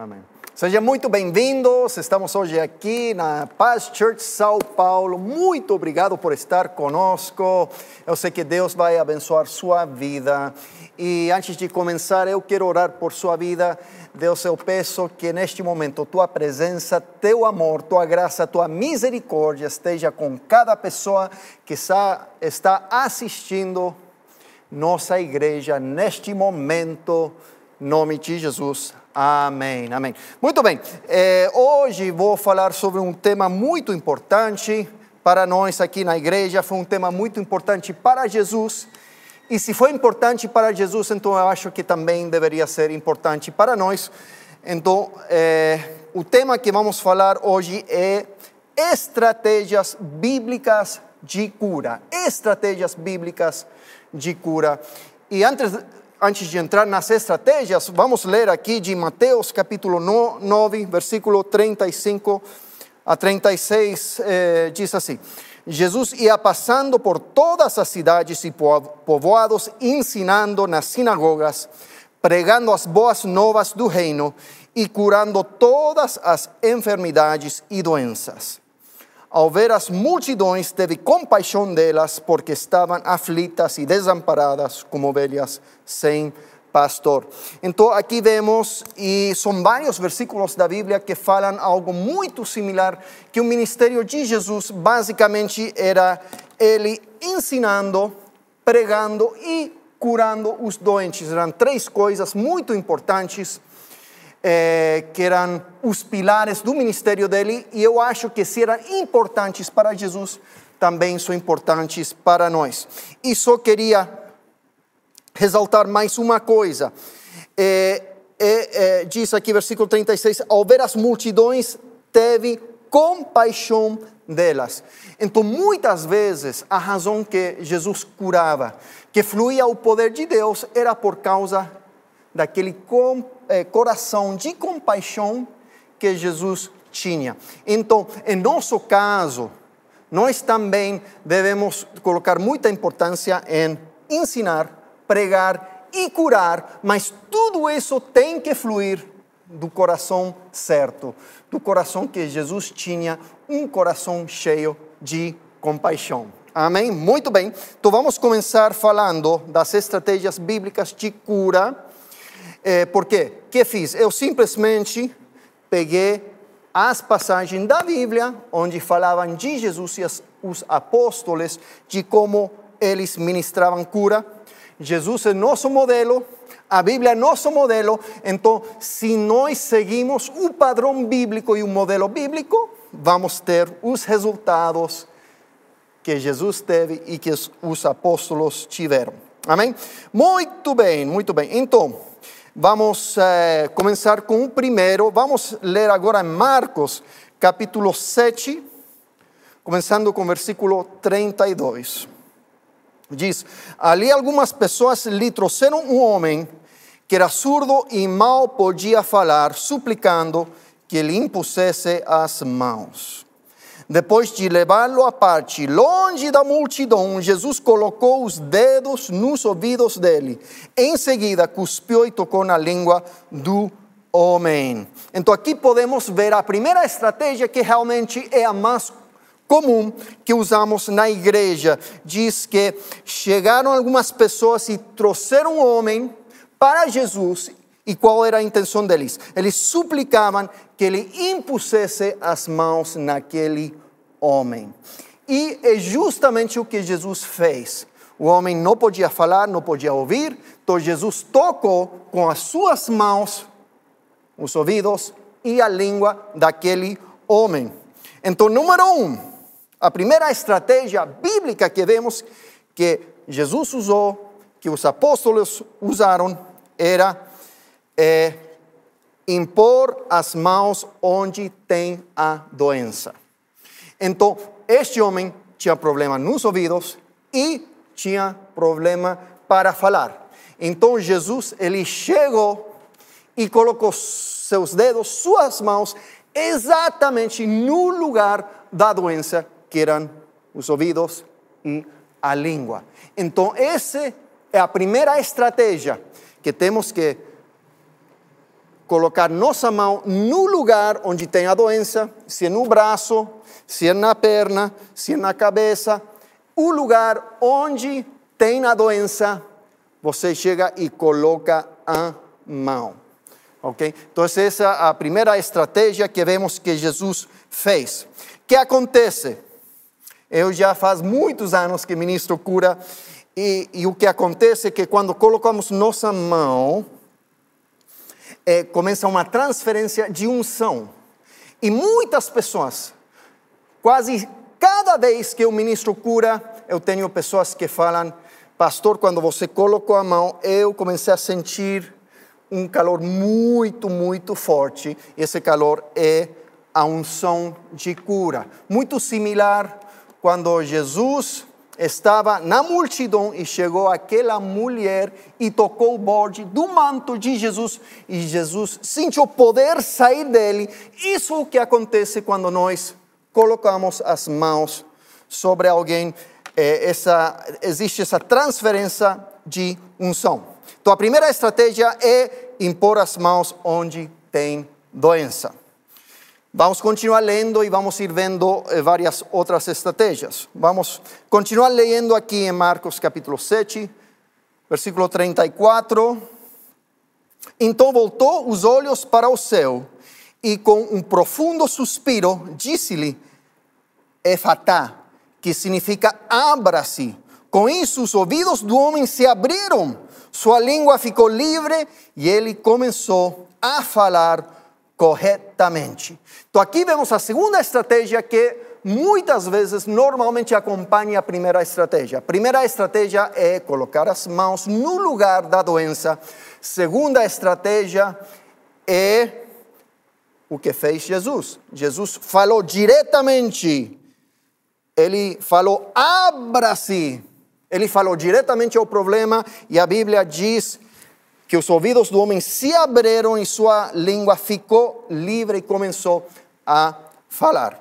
Amém. Sejam muito bem-vindos. Estamos hoje aqui na Paz Church São Paulo. Muito obrigado por estar conosco. Eu sei que Deus vai abençoar sua vida. E antes de começar, eu quero orar por sua vida. Deus, eu peço que neste momento tua presença, teu amor, tua graça, tua misericórdia esteja com cada pessoa que está assistindo nossa igreja neste momento. Em nome de Jesus. Amém, amém. Muito bem, é, hoje vou falar sobre um tema muito importante para nós aqui na igreja. Foi um tema muito importante para Jesus. E se foi importante para Jesus, então eu acho que também deveria ser importante para nós. Então, é, o tema que vamos falar hoje é estratégias bíblicas de cura. Estratégias bíblicas de cura. E antes antes de entrar nas estratégias, vamos ler aqui de Mateus capítulo 9, versículo 35 a 36, eh, diz assim: Jesus ia passando por todas as cidades e povoados, ensinando nas sinagogas, pregando as boas novas do reino e curando todas as enfermidades e doenças. Ao ver as multidões, teve compaixão delas, porque estavam aflitas e desamparadas como ovelhas sem pastor. Então aqui vemos, e são vários versículos da Bíblia que falam algo muito similar, que o ministério de Jesus basicamente era ele ensinando, pregando e curando os doentes. Eram três coisas muito importantes é, que eram os pilares do ministério dele, e eu acho que se eram importantes para Jesus, também são importantes para nós. E só queria ressaltar mais uma coisa. É, é, diz aqui, versículo 36, ao ver as multidões, teve compaixão delas. Então, muitas vezes, a razão que Jesus curava, que fluía o poder de Deus, era por causa daquele é, coração de compaixão que Jesus tinha. Então, em nosso caso, nós também devemos colocar muita importância em ensinar, pregar e curar, mas tudo isso tem que fluir do coração certo, do coração que Jesus tinha, um coração cheio de compaixão. Amém? Muito bem. Então vamos começar falando das estratégias bíblicas de cura é, por quê? O que fiz? Eu simplesmente peguei as passagens da Bíblia onde falavam de Jesus e os apóstolos, de como eles ministravam cura. Jesus é nosso modelo, a Bíblia é nosso modelo, então, se nós seguimos o padrão bíblico e o modelo bíblico, vamos ter os resultados que Jesus teve e que os apóstolos tiveram. Amém? Muito bem, muito bem. Então, Vamos eh, começar com o primeiro. Vamos ler agora Marcos, capítulo 7, começando com o versículo 32. Diz: Ali algumas pessoas lhe trouxeram um homem que era surdo e mal podia falar, suplicando que lhe impusesse as mãos. Depois de levá-lo à parte, longe da multidão, Jesus colocou os dedos nos ouvidos dele. Em seguida, cuspiu e tocou na língua do homem. Então, aqui podemos ver a primeira estratégia que realmente é a mais comum que usamos na igreja. Diz que chegaram algumas pessoas e trouxeram um homem para Jesus. E qual era a intenção deles? Eles suplicavam que ele impusesse as mãos naquele homem. E é justamente o que Jesus fez. O homem não podia falar, não podia ouvir, então Jesus tocou com as suas mãos os ouvidos e a língua daquele homem. Então, número um, a primeira estratégia bíblica que vemos que Jesus usou, que os apóstolos usaram, era é, impor as mãos onde tem a doença. Então, este homem tinha problema nos ouvidos e tinha problema para falar. Então, Jesus, ele chegou e colocou seus dedos, suas mãos, exatamente no lugar da doença, que eram os ouvidos e a língua. Então, essa é a primeira estratégia que temos que colocar nossa mão no lugar onde tem a doença, se é no braço, se é na perna, se é na cabeça, o lugar onde tem a doença, você chega e coloca a mão. Ok? Então, essa é a primeira estratégia que vemos que Jesus fez. O que acontece? Eu já faz muitos anos que ministro cura, e, e o que acontece é que quando colocamos nossa mão, é, começa uma transferência de unção. E muitas pessoas, quase cada vez que eu ministro cura, eu tenho pessoas que falam, pastor, quando você colocou a mão, eu comecei a sentir um calor muito, muito forte. Esse calor é a unção de cura. Muito similar quando Jesus estava na multidão e chegou aquela mulher e tocou o borde do manto de Jesus e Jesus sentiu poder sair dele. Isso é o que acontece quando nós colocamos as mãos sobre alguém. É, essa, existe essa transferência de unção. Então a primeira estratégia é impor as mãos onde tem doença. Vamos continuar lendo e vamos ir vendo eh, várias outras estratégias. Vamos continuar lendo aqui em Marcos capítulo 7, versículo 34. Então voltou os olhos para o céu e com um profundo suspiro disse-lhe, Efatá, que significa abra-se. Com isso os ouvidos do homem se abriram, sua língua ficou livre e ele começou a falar corretamente. Então aqui vemos a segunda estratégia que muitas vezes normalmente acompanha a primeira estratégia. A primeira estratégia é colocar as mãos no lugar da doença. Segunda estratégia é o que fez Jesus. Jesus falou diretamente. Ele falou: abra-se. Ele falou diretamente ao problema e a Bíblia diz que os ouvidos do homem se abriram e sua língua ficou livre e começou a falar.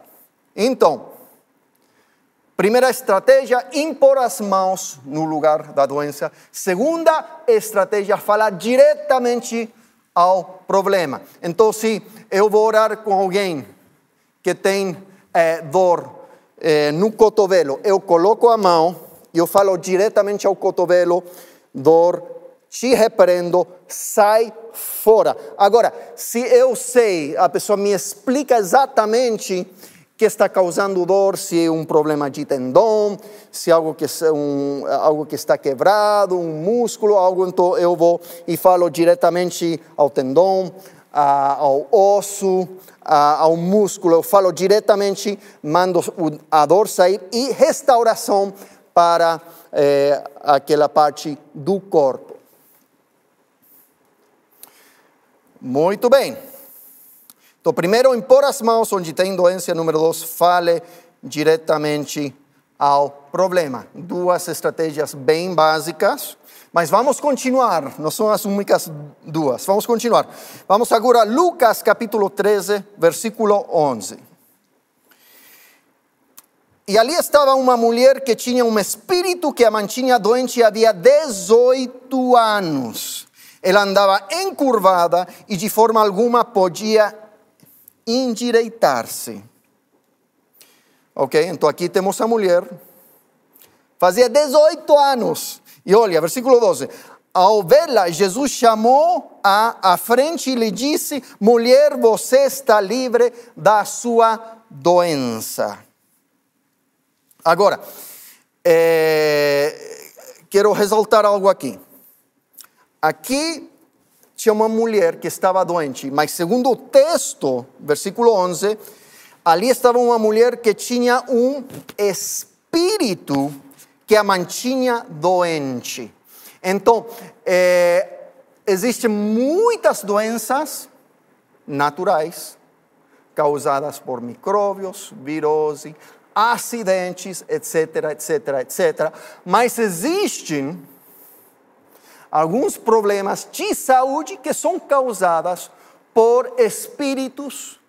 Então, primeira estratégia, impor as mãos no lugar da doença. Segunda estratégia, falar diretamente ao problema. Então, se eu vou orar com alguém que tem é, dor é, no cotovelo, eu coloco a mão e eu falo diretamente ao cotovelo, dor te repreendo, sai fora. Agora, se eu sei, a pessoa me explica exatamente que está causando dor, se é um problema de tendão, se é algo que, um, algo que está quebrado, um músculo, algo, então eu vou e falo diretamente ao tendão, ao osso, ao músculo, eu falo diretamente, mando a dor sair e restauração para é, aquela parte do corpo. Muito bem. Então, primeiro, impor as mãos onde tem doença. Número dois, fale diretamente ao problema. Duas estratégias bem básicas. Mas vamos continuar, não são as únicas duas. Vamos continuar. Vamos agora a Lucas capítulo 13, versículo 11. E ali estava uma mulher que tinha um espírito que a mantinha doente havia 18 anos. Ela andava encurvada e de forma alguma podia endireitar-se. Ok? Então aqui temos a mulher. Fazia 18 anos. E olha, versículo 12. Ao vê-la, Jesus chamou a à frente e lhe disse: Mulher, você está livre da sua doença. Agora, é, quero ressaltar algo aqui. Aqui tinha uma mulher que estava doente, mas segundo o texto, versículo 11, ali estava uma mulher que tinha um espírito que a mantinha doente. Então, é, existem muitas doenças naturais causadas por micróbios, virose, acidentes, etc, etc, etc. Mas existem alguns problemas de saúde que são causados por espíritos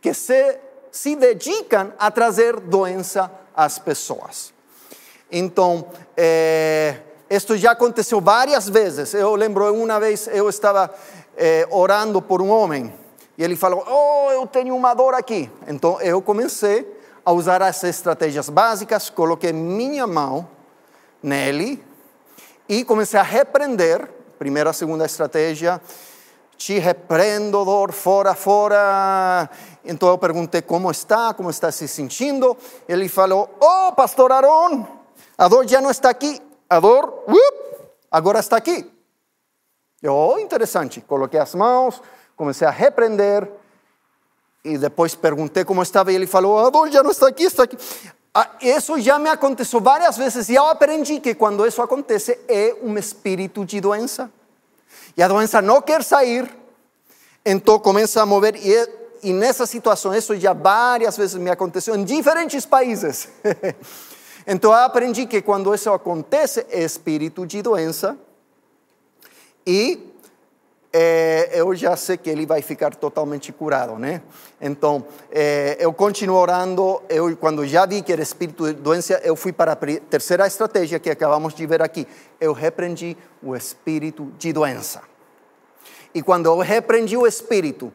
que se, se dedicam a trazer doença às pessoas. Então, é, isto já aconteceu várias vezes. Eu lembro uma vez eu estava eh, orando por um homem. E ele falou: Oh, eu tenho uma dor aqui. Então eu comecei a usar as estratégias básicas, coloquei minha mão nele e comecei a repreender. Primeira, segunda estratégia. Te repreendo, dor, fora, fora. Então eu perguntei como está, como está se sentindo. Ele falou: Oh, pastor Aaron, a dor já não está aqui. A dor, agora está aqui. Eu, oh, interessante. Coloquei as mãos, comecei a repreender e depois perguntei como estava e ele falou: a dor já não está aqui, está aqui. Ah, isso já me aconteceu várias vezes e eu aprendi que quando isso acontece é um espírito de doença. E a doença não quer sair, então começa a mover. E, e nessa situação, isso já várias vezes me aconteceu em diferentes países. então eu aprendi que quando isso acontece é espírito de doença. E é, eu já sei que ele vai ficar totalmente curado, né? Então, é, eu continuo orando. Eu, quando já vi que era espírito de doença, eu fui para a terceira estratégia que acabamos de ver aqui. Eu repreendi o espírito de doença. E quando eu repreendi o espírito,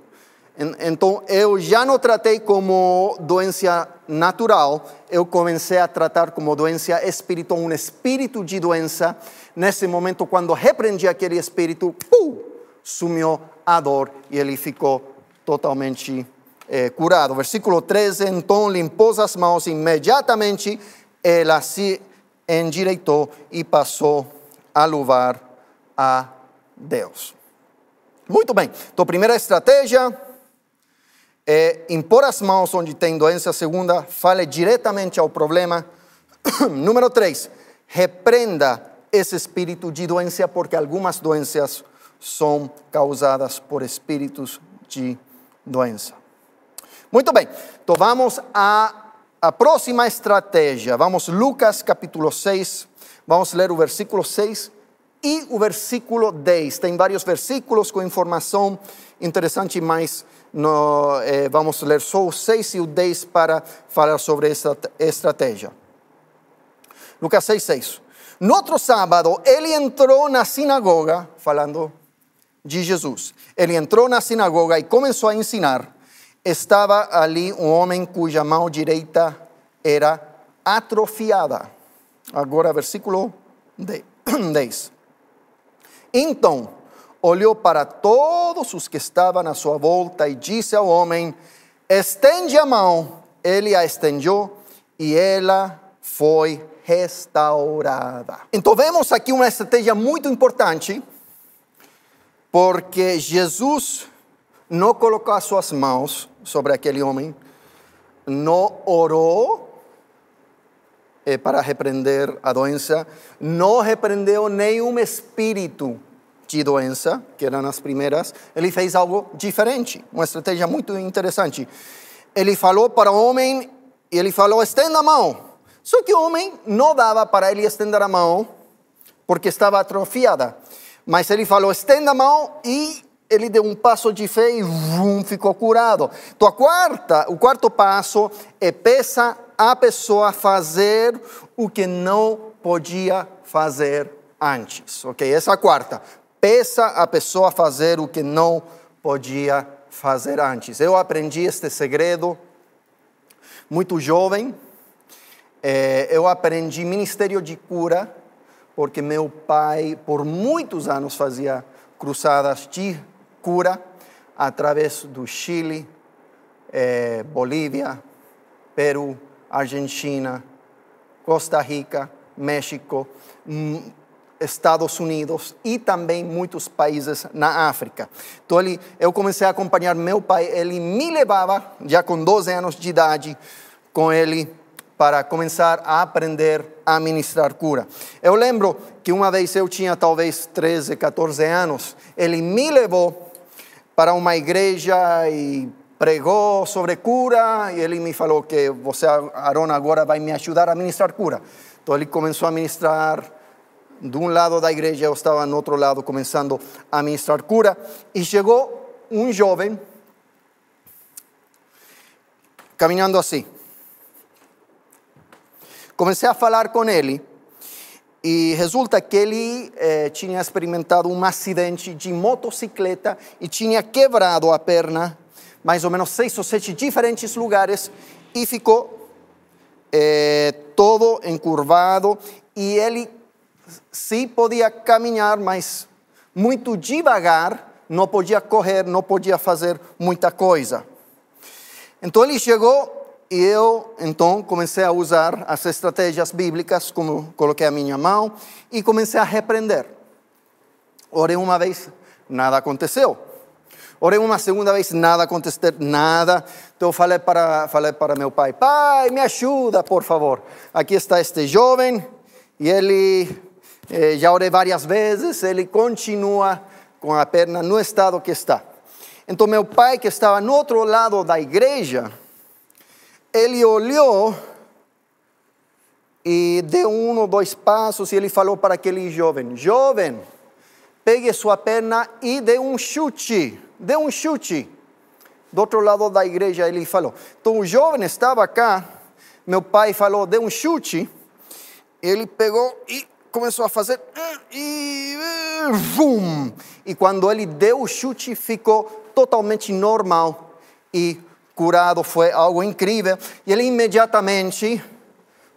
então eu já não tratei como doença natural, eu comecei a tratar como doença espiritual, um espírito de doença. Nesse momento, quando repreendi aquele espírito, pum, sumiu a dor e ele ficou totalmente eh, curado. Versículo 13: Então limpou as mãos imediatamente, ela se endireitou e passou a louvar a Deus. Muito bem, então, primeira estratégia é impor as mãos onde tem doença. Segunda, fale diretamente ao problema. Número três, repreenda esse espírito de doença, porque algumas doenças são causadas por espíritos de doença. Muito bem, então vamos à, à próxima estratégia. Vamos, Lucas capítulo 6, vamos ler o versículo 6 e o versículo 10. Tem vários versículos com informação interessante, mas no, eh, vamos ler só o 6 e o 10 para falar sobre essa estratégia. Lucas 6, 6. No outro sábado, ele entrou na sinagoga, falando de Jesus. Ele entrou na sinagoga e começou a ensinar. Estava ali um homem cuja mão direita era atrofiada. Agora, versículo 10. Então, olhou para todos os que estavam à sua volta e disse ao homem: Estende a mão. Ele a estendeu e ela foi restaurada. Então, vemos aqui uma estratégia muito importante porque Jesus não colocou as suas mãos sobre aquele homem, não orou eh, para repreender a doença, não repreendeu nenhum espírito de doença, que eram as primeiras, ele fez algo diferente, uma estratégia muito interessante. Ele falou para o homem, ele falou: estenda a mão. Só que o homem não dava para ele estender a mão, porque estava atrofiada. Mas ele falou, estenda a mão e ele deu um passo de fé e vum, ficou curado. Então, quarta, o quarto passo é peça a pessoa fazer o que não podia fazer antes. Ok? Essa é a quarta. Peça a pessoa fazer o que não podia fazer antes. Eu aprendi este segredo muito jovem. É, eu aprendi ministério de cura porque meu pai, por muitos anos, fazia cruzadas de cura através do Chile, eh, Bolívia, Peru, Argentina, Costa Rica, México, hum, Estados Unidos e também muitos países na África. Então ele, eu comecei a acompanhar meu pai, ele me levava, já com 12 anos de idade, com ele para começar a aprender a ministrar cura. Eu lembro que uma vez eu tinha talvez 13, 14 anos, ele me levou para uma igreja e pregou sobre cura e ele me falou que você, Aaron, agora vai me ajudar a ministrar cura. Então ele começou a ministrar de um lado da igreja, eu estava no outro lado começando a ministrar cura e chegou um jovem caminhando assim. Comecei a falar com ele E resulta que ele eh, tinha experimentado um acidente de motocicleta e tinha quebrado a perna, mais ou menos seis ou sete diferentes lugares, e ficou eh, todo encurvado. E ele sim podia caminhar, mas muito devagar, não podia correr, não podia fazer muita coisa. Então ele chegou e eu, então, comecei a usar as estratégias bíblicas, como coloquei a minha mão, e comecei a repreender. Orei uma vez, nada aconteceu. Orei uma segunda vez, nada aconteceu, nada. Então falei para, falei para meu pai, pai, me ajuda, por favor. Aqui está este jovem, e ele, eh, já orei várias vezes, ele continua com a perna no estado que está. Então meu pai, que estava no outro lado da igreja, ele olhou e deu um ou dois passos e ele falou para aquele jovem: Jovem, pegue sua perna e dê um chute, dê um chute. Do outro lado da igreja ele falou. Então o jovem estava cá, meu pai falou: dê um chute. Ele pegou e começou a fazer e vum. E quando ele deu o chute, ficou totalmente normal e curado, foi algo incrível. E ele imediatamente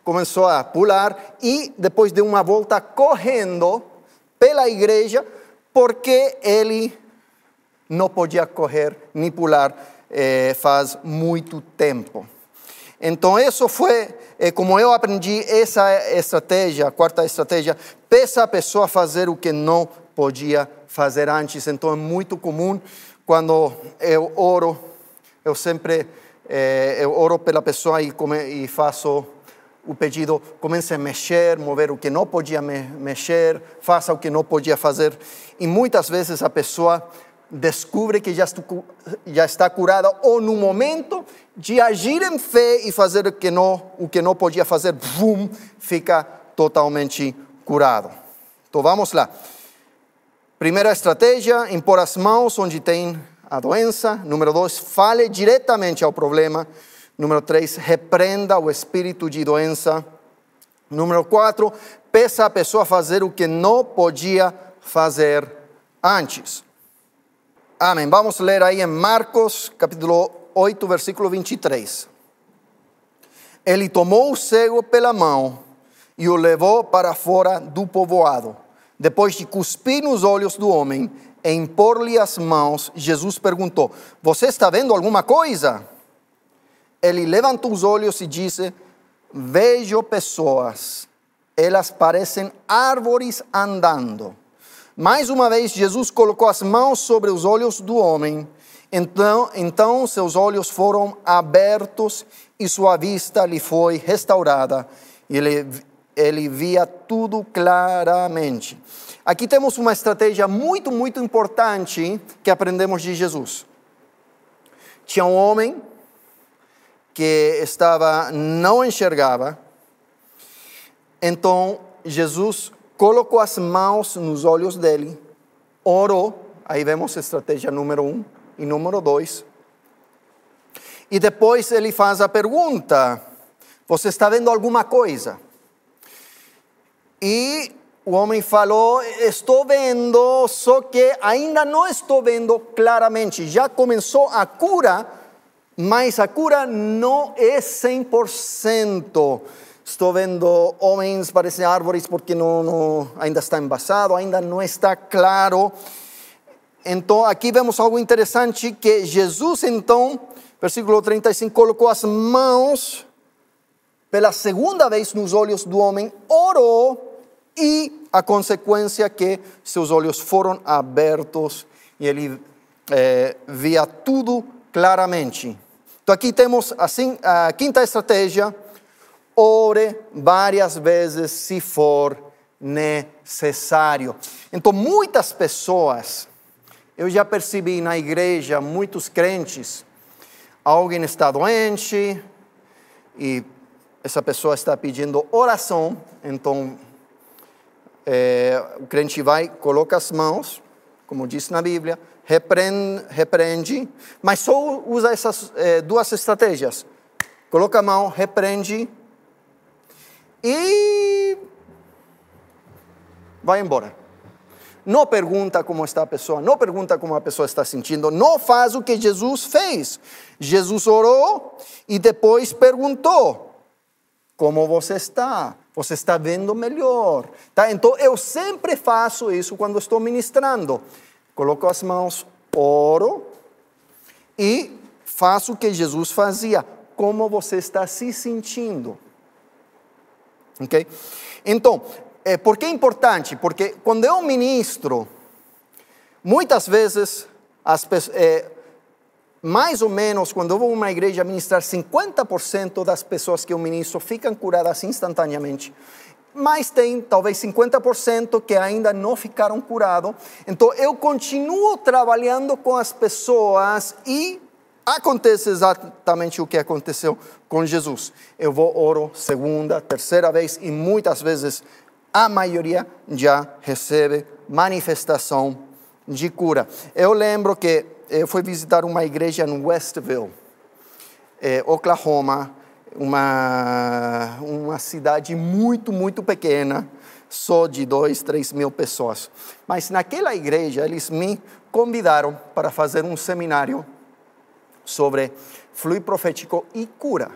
começou a pular e depois de uma volta correndo pela igreja, porque ele não podia correr nem pular eh, faz muito tempo. Então, isso foi, eh, como eu aprendi, essa estratégia, a quarta estratégia, peça a pessoa fazer o que não podia fazer antes. Então, é muito comum quando eu oro eu sempre eh, eu oro pela pessoa e, come, e faço o pedido, comece a mexer, mover o que não podia me, mexer, faça o que não podia fazer. E muitas vezes a pessoa descobre que já, estou, já está curada ou no momento de agir em fé e fazer o que não, o que não podia fazer, boom, fica totalmente curado. Então vamos lá. Primeira estratégia, impor as mãos onde tem a doença. Número dois, fale diretamente ao problema. Número três, repreenda o espírito de doença. Número quatro, peça a pessoa fazer o que não podia fazer antes. Amém. Vamos ler aí em Marcos, capítulo 8, versículo 23. Ele tomou o cego pela mão e o levou para fora do povoado. Depois de cuspir nos olhos do homem, e impor-lhe as mãos, Jesus perguntou: Você está vendo alguma coisa? Ele levantou os olhos e disse: Vejo pessoas, elas parecem árvores andando. Mais uma vez, Jesus colocou as mãos sobre os olhos do homem. Então, então seus olhos foram abertos e sua vista lhe foi restaurada. Ele, ele via tudo claramente. Aqui temos uma estratégia muito, muito importante que aprendemos de Jesus. Tinha um homem que estava não enxergava. Então Jesus colocou as mãos nos olhos dele, orou. Aí vemos a estratégia número um e número dois. E depois ele faz a pergunta: Você está vendo alguma coisa? E o homem falou: Estou vendo, só que ainda não estou vendo claramente. Já começou a cura, mas a cura não é 100%. Estou vendo homens parecem árvores porque não, ainda está embasado, ainda não está claro. Então, aqui vemos algo interessante que Jesus, então, versículo 35, colocou as mãos pela segunda vez nos olhos do homem, orou e a consequência que seus olhos foram abertos e ele é, via tudo claramente. Então aqui temos a quinta estratégia: ore várias vezes se for necessário. Então muitas pessoas, eu já percebi na igreja, muitos crentes, alguém está doente e essa pessoa está pedindo oração, então é, o crente vai, coloca as mãos, como diz na Bíblia, repreende, repreende mas só usa essas é, duas estratégias. Coloca a mão, repreende e vai embora. Não pergunta como está a pessoa, não pergunta como a pessoa está sentindo, não faz o que Jesus fez. Jesus orou e depois perguntou: Como você está? Você está vendo melhor? Tá? Então eu sempre faço isso quando estou ministrando. Coloco as mãos, oro e faço o que Jesus fazia. Como você está se sentindo? Ok? Então, é, por que é importante? Porque quando eu ministro, muitas vezes, as, é, mais ou menos, quando eu vou a uma igreja ministrar, 50% das pessoas que eu ministro ficam curadas instantaneamente. Mas tem talvez 50% que ainda não ficaram curados. Então eu continuo trabalhando com as pessoas e acontece exatamente o que aconteceu com Jesus. Eu vou oro segunda, terceira vez e muitas vezes a maioria já recebe manifestação de cura. Eu lembro que eu fui visitar uma igreja em Westville, eh, Oklahoma, uma, uma cidade muito, muito pequena, só de dois, três mil pessoas. Mas naquela igreja eles me convidaram para fazer um seminário sobre fluir profético e cura.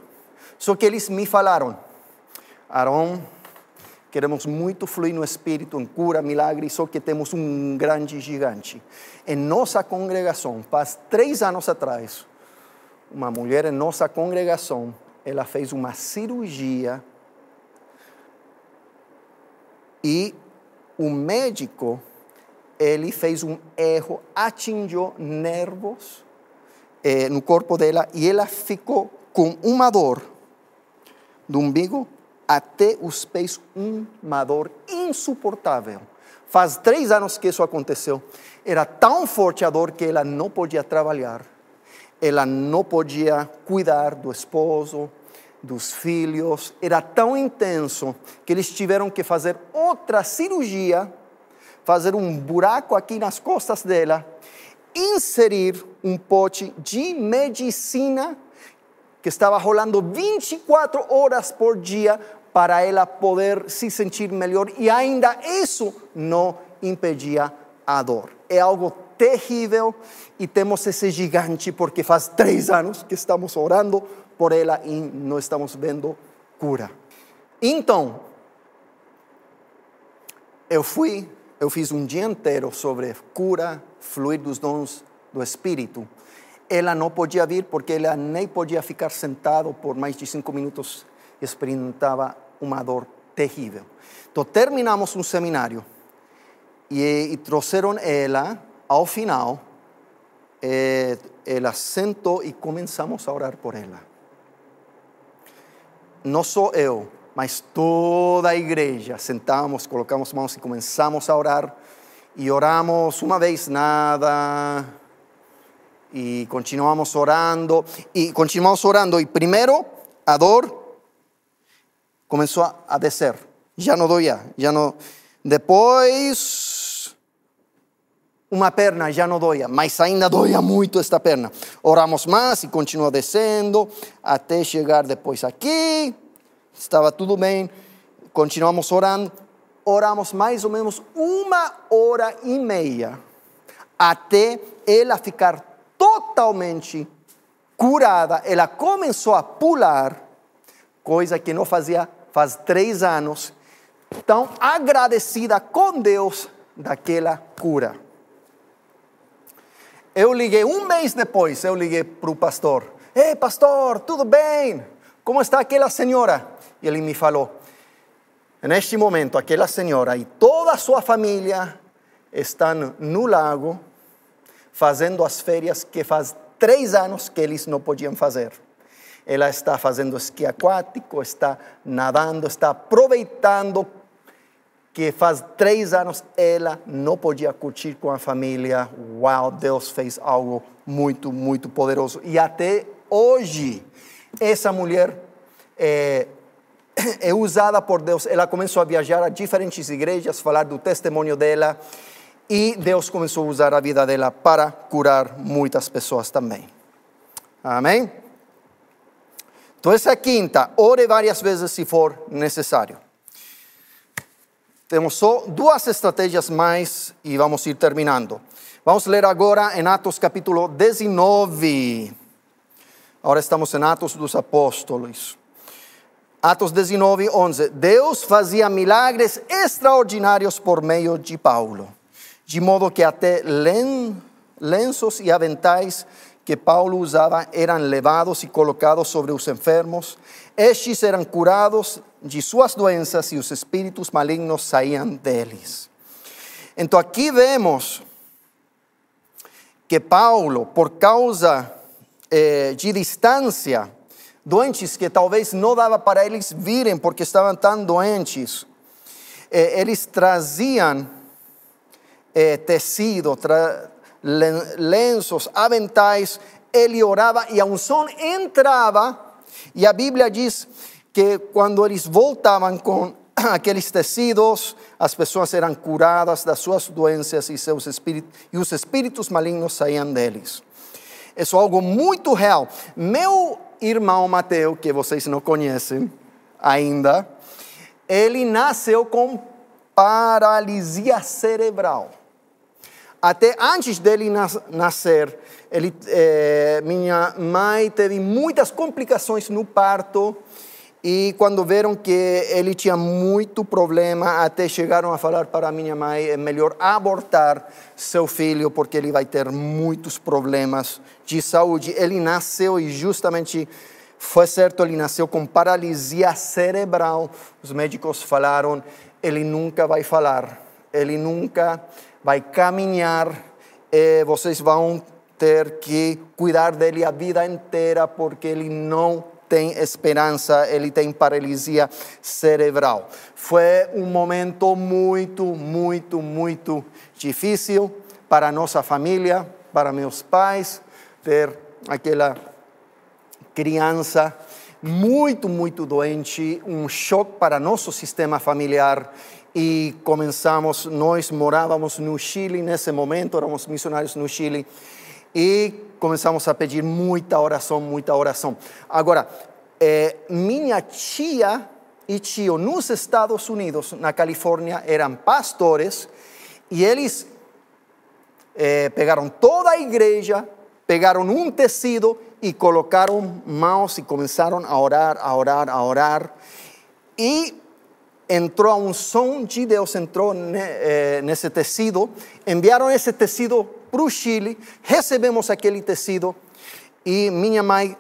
Só que eles me falaram, Aaron, Queremos muito fluir no Espírito, em cura, milagre, só que temos um grande gigante. Em nossa congregação, faz três anos atrás, uma mulher em nossa congregação, ela fez uma cirurgia e o médico, ele fez um erro, atingiu nervos eh, no corpo dela e ela ficou com uma dor do umbigo até os pés uma dor insuportável. Faz três anos que isso aconteceu. Era tão forte a dor que ela não podia trabalhar, ela não podia cuidar do esposo, dos filhos. Era tão intenso que eles tiveram que fazer outra cirurgia, fazer um buraco aqui nas costas dela, inserir um pote de medicina que estava rolando 24 horas por dia para ela poder se sentir melhor e ainda isso não impedia a dor. É algo terrível e temos esse gigante porque faz três anos que estamos orando por ela e não estamos vendo cura. Então, eu fui, eu fiz um dia inteiro sobre cura, fluir dos dons do Espírito. Ela não podia vir porque ela nem podia ficar sentado por mais de cinco minutos experimentava uma dor terrível. Então terminamos um seminário e, e trouxeram ela ao final. Eh, ela sentou e começamos a orar por ela. Não só eu, mas toda a igreja. Sentamos, colocamos mãos e começamos a orar. E oramos uma vez nada. E continuamos orando. E continuamos orando. E primeiro a dor começou a descer. Já não doía, já não. Depois, uma perna já não doía, mas ainda doía muito esta perna. Oramos mais e continua descendo, até chegar depois aqui. Estava tudo bem, continuamos orando. Oramos mais ou menos uma hora e meia, até ela ficar totalmente curada. Ela começou a pular, coisa que não fazia faz três anos, tão agradecida com Deus daquela cura. Eu liguei um mês depois, eu liguei para o pastor. Ei, pastor, tudo bem? Como está aquela senhora? E ele me falou: neste momento, aquela senhora e toda a sua família estão no lago fazendo as férias que faz três anos que eles não podiam fazer ela está fazendo esqui aquático, está nadando, está aproveitando que faz três anos ela não podia curtir com a família. Uau, Deus fez algo muito, muito poderoso. E até hoje, essa mulher é, é usada por Deus. Ela começou a viajar a diferentes igrejas, falar do testemunho dela. E Deus começou a usar a vida dela para curar muitas pessoas também. Amém? Então, essa quinta, ore várias vezes se for necessário. Temos só duas estratégias mais e vamos ir terminando. Vamos ler agora em Atos capítulo 19. Agora estamos em Atos dos Apóstolos. Atos 19, 11. Deus fazia milagres extraordinários por meio de Paulo, de modo que até lenços e aventais que Paulo usava eram levados e colocados sobre os enfermos. Estes eram curados de suas doenças e os espíritos malignos saíam deles. Então aqui vemos que Paulo, por causa eh, de distância, doentes que talvez não dava para eles virem porque estavam tão doentes, eh, eles eh, tecido, lenços, aventais, ele orava e a unção entrava, e a Bíblia diz que quando eles voltavam com aqueles tecidos, as pessoas eram curadas das suas doenças e, seus espíritos, e os espíritos malignos saíam deles. Isso é algo muito real. Meu irmão Mateus, que vocês não conhecem ainda, ele nasceu com paralisia cerebral. Até antes dele nascer, ele, eh, minha mãe teve muitas complicações no parto e quando viram que ele tinha muito problema, até chegaram a falar para minha mãe, é melhor abortar seu filho porque ele vai ter muitos problemas de saúde. Ele nasceu e justamente foi certo, ele nasceu com paralisia cerebral. Os médicos falaram, ele nunca vai falar, ele nunca vai caminhar, vocês vão ter que cuidar dele a vida inteira porque ele não tem esperança, ele tem paralisia cerebral. Foi um momento muito, muito, muito difícil para nossa família, para meus pais, ter aquela criança muito, muito doente, um choque para nosso sistema familiar e começamos, nós morávamos no Chile nesse momento, éramos missionários no Chile, e começamos a pedir muita oração, muita oração. Agora, é, minha tia e tio nos Estados Unidos, na Califórnia, eram pastores, e eles pegaram toda a igreja, pegaram um tecido e colocaram mãos e começaram a orar, a orar, a orar. E entrou a um som de Deus, entrou eh, nesse tecido, enviaram esse tecido para o Chile, recebemos aquele tecido e minha mãe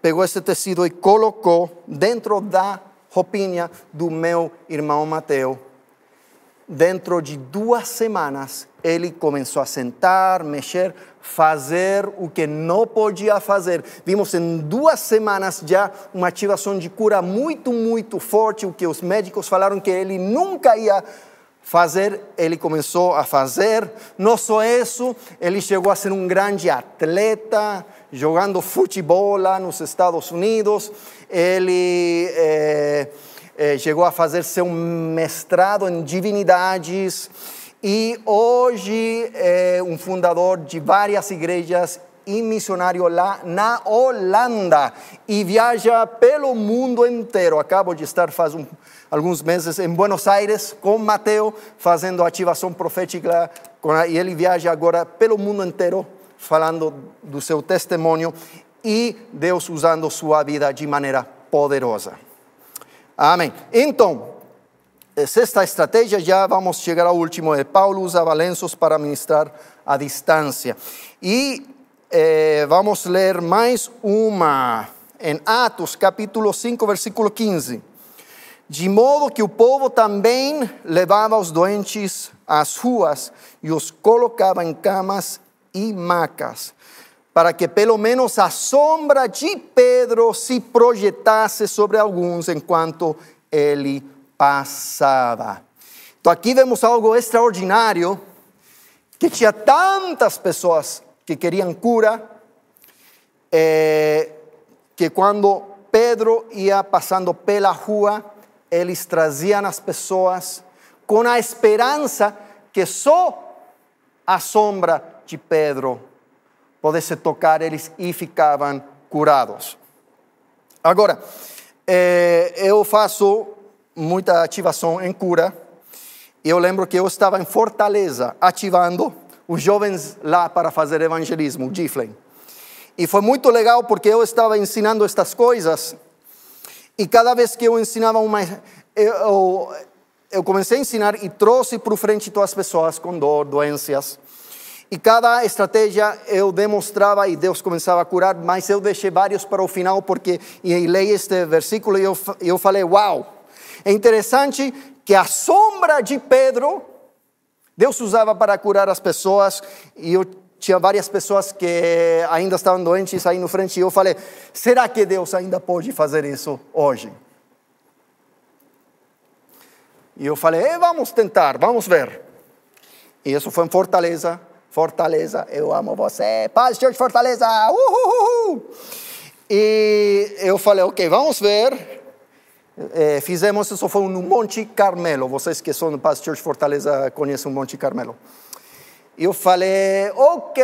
pegou esse tecido e colocou dentro da roupinha do meu irmão Mateus. Dentro de duas semanas, ele começou a sentar, mexer, fazer o que não podia fazer. Vimos em duas semanas já uma ativação de cura muito, muito forte, o que os médicos falaram que ele nunca ia fazer, ele começou a fazer. Não só isso, ele chegou a ser um grande atleta, jogando futebol lá nos Estados Unidos. Ele é, chegou a fazer seu mestrado em divinidades e hoje é um fundador de várias igrejas e missionário lá na Holanda e viaja pelo mundo inteiro. Acabo de estar faz um, alguns meses em Buenos Aires com Mateo fazendo ativação profética e ele viaja agora pelo mundo inteiro falando do seu testemunho e Deus usando sua vida de maneira poderosa. Amém. Então, Sexta estratégia, já vamos chegar ao último. É Paulo usava lenços para ministrar à distância. E eh, vamos ler mais uma em Atos, capítulo 5, versículo 15. De modo que o povo também levava os doentes às ruas e os colocava em camas e macas, para que pelo menos a sombra de Pedro se projetasse sobre alguns enquanto ele passava. Então aqui vemos algo extraordinário, que tinha tantas pessoas que queriam cura, é, que quando Pedro ia passando pela rua, eles traziam as pessoas com a esperança que só a sombra de Pedro pudesse tocar eles e ficavam curados. Agora, é, eu faço muita ativação em cura. Eu lembro que eu estava em Fortaleza, ativando os jovens lá para fazer evangelismo, o Giflen. E foi muito legal porque eu estava ensinando estas coisas e cada vez que eu ensinava uma. Eu, eu comecei a ensinar e trouxe para frente todas as pessoas com dor, doenças. E cada estratégia eu demonstrava e Deus começava a curar, mas eu deixei vários para o final porque e leio este versículo e eu, eu falei: Uau! É interessante que a sombra de Pedro, Deus usava para curar as pessoas e eu tinha várias pessoas que ainda estavam doentes aí no frente e eu falei: será que Deus ainda pode fazer isso hoje? E eu falei: eh, vamos tentar, vamos ver. E isso foi em Fortaleza. Fortaleza, eu amo você. Paz, Church Fortaleza. Uhul. E eu falei: ok, vamos ver. É, fizemos isso, foi no Monte Carmelo. Vocês que são do Paz Church Fortaleza conhecem o Monte Carmelo. Eu falei, ok,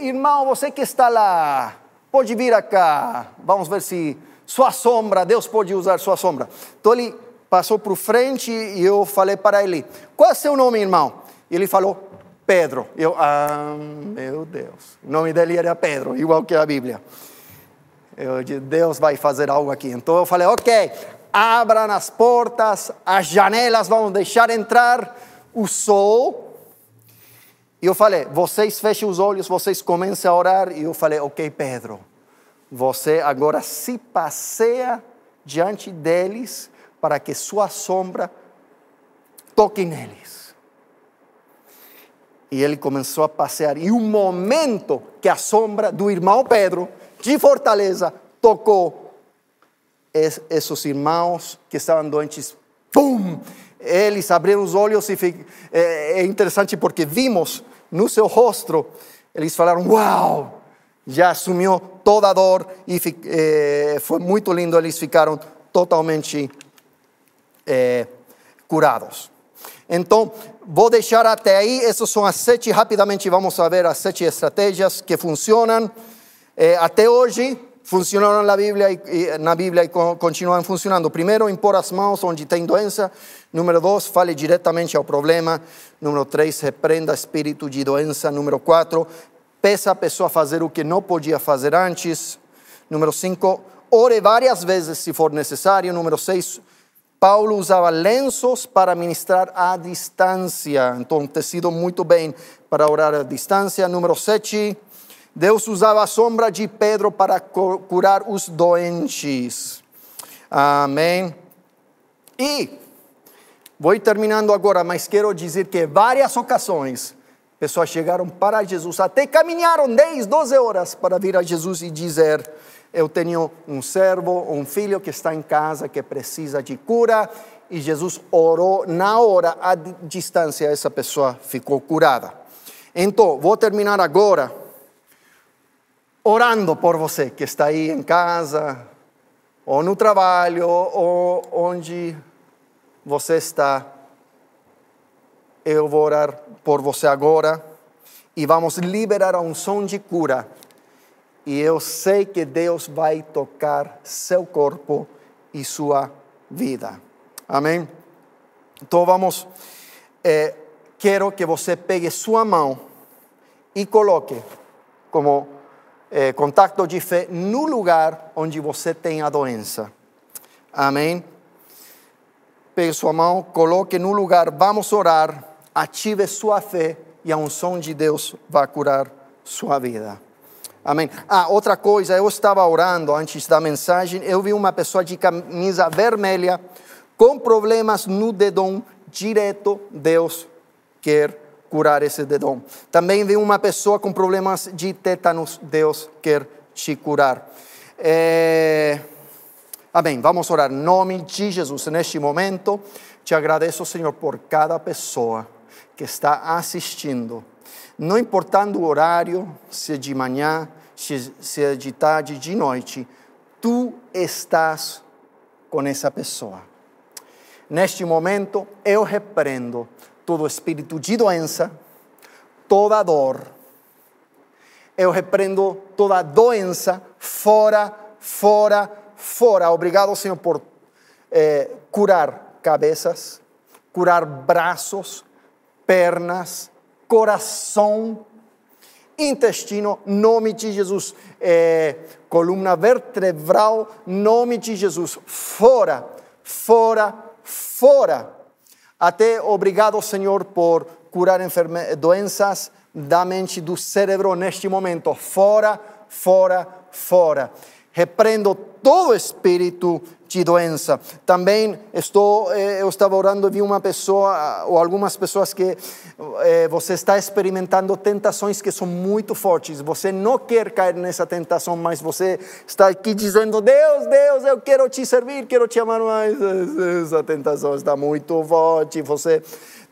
irmão, você que está lá, pode vir cá, vamos ver se sua sombra, Deus pode usar sua sombra. Então ele passou para frente e eu falei para ele, qual é seu nome, irmão? Ele falou, Pedro. Eu, ah, meu Deus, o nome dele era Pedro, igual que a Bíblia. Eu Deus vai fazer algo aqui. Então eu falei, ok, abram as portas, as janelas, vamos deixar entrar o sol e eu falei, vocês fechem os olhos, vocês comecem a orar. E eu falei, ok, Pedro, você agora se passeia diante deles para que sua sombra toque neles. E ele começou a passear. E o momento que a sombra do irmão Pedro, de Fortaleza, tocou esses irmãos que estavam doentes, pum! Eles abriram os olhos e é, é interessante porque vimos no seu rosto, eles falaram: Uau! Já assumiu toda a dor e eh, foi muito lindo. Eles ficaram totalmente eh, curados. Então, vou deixar até aí. Essas são as sete. Rapidamente vamos ver as sete estratégias que funcionam eh, até hoje funcionaram na Bíblia e, na Bíblia e continuam funcionando. Primeiro, impor as mãos onde tem doença. Número dois, fale diretamente ao problema. Número três, repreenda espírito de doença. Número quatro, peça a pessoa a fazer o que não podia fazer antes. Número cinco, ore várias vezes se for necessário. Número seis, Paulo usava lenços para ministrar à distância. Então, tecido muito bem para orar à distância. Número sete, Deus usava a sombra de Pedro para curar os doentes. Amém. E vou terminando agora, mas quero dizer que várias ocasiões pessoas chegaram para Jesus, até caminharam 10, 12 horas para vir a Jesus e dizer: Eu tenho um servo, um filho que está em casa que precisa de cura. E Jesus orou na hora, à distância, essa pessoa ficou curada. Então, vou terminar agora orando por você que está aí em casa, ou no trabalho, ou onde você está. Eu vou orar por você agora e vamos liberar um som de cura. E eu sei que Deus vai tocar seu corpo e sua vida. Amém? Então vamos. Eh, quero que você pegue sua mão e coloque como é, contato de fé no lugar onde você tem a doença. Amém? Pegue sua mão, coloque no lugar, vamos orar, ative sua fé e a unção de Deus vai curar sua vida. Amém. Ah, outra coisa, eu estava orando antes da mensagem, eu vi uma pessoa de camisa vermelha com problemas no dedão direto, Deus quer curar esse dedão. Também vem uma pessoa com problemas de tétanos, Deus quer te curar. É... Amém. Vamos orar. Em nome de Jesus, neste momento, te agradeço, Senhor, por cada pessoa que está assistindo. Não importando o horário, se é de manhã, se é de tarde, de noite, tu estás com essa pessoa. Neste momento, eu repreendo todo espírito de doença, toda dor. Eu repreendo toda doença fora, fora, fora. Obrigado, Senhor, por eh, curar cabeças, curar braços, pernas, coração, intestino, nome de Jesus, é, coluna vertebral, nome de Jesus, fora, fora, fora. Até obrigado, Senhor, por curar doenças da mente, do cérebro neste momento, fora, fora, fora. Repreendo todo espírito de doença. Também estou, eh, eu estava orando, vi uma pessoa, ou algumas pessoas que eh, você está experimentando tentações que são muito fortes. Você não quer cair nessa tentação, mas você está aqui dizendo: Deus, Deus, eu quero te servir, quero te amar mais. Essa tentação está muito forte. Você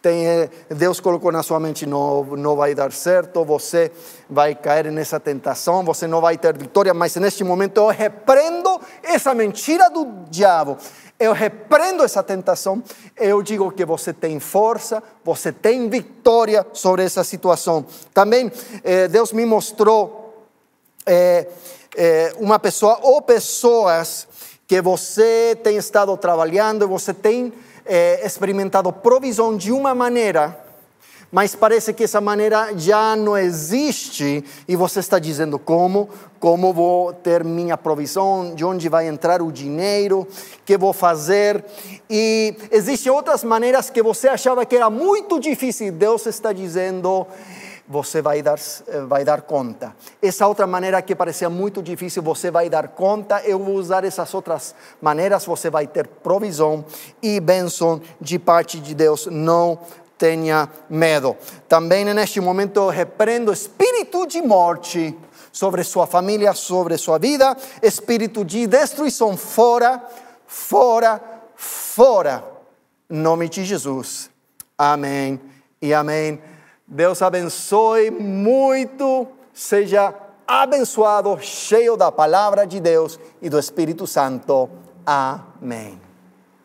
tem, eh, Deus colocou na sua mente, não, não vai dar certo, você vai cair nessa tentação, você não vai ter vitória, mas neste momento eu repreendo essa mentira do diabo, eu repreendo essa tentação, eu digo que você tem força, você tem vitória sobre essa situação. Também eh, Deus me mostrou eh, eh, uma pessoa ou pessoas que você tem estado trabalhando, você tem é, experimentado provisão de uma maneira, mas parece que essa maneira já não existe e você está dizendo como, como vou ter minha provisão, de onde vai entrar o dinheiro, que vou fazer. E existem outras maneiras que você achava que era muito difícil. Deus está dizendo, você vai dar, vai dar conta. Essa outra maneira que parecia muito difícil, você vai dar conta. Eu vou usar essas outras maneiras, você vai ter provisão e bênção de parte de Deus. Não tenha medo. Também neste momento eu repreendo espírito de morte sobre sua família, sobre sua vida, espírito de destruição fora, fora, fora. Em nome de Jesus. Amém e amém. Deus abençoe muito, seja abençoado, cheio da palavra de Deus e do Espírito Santo. Amém.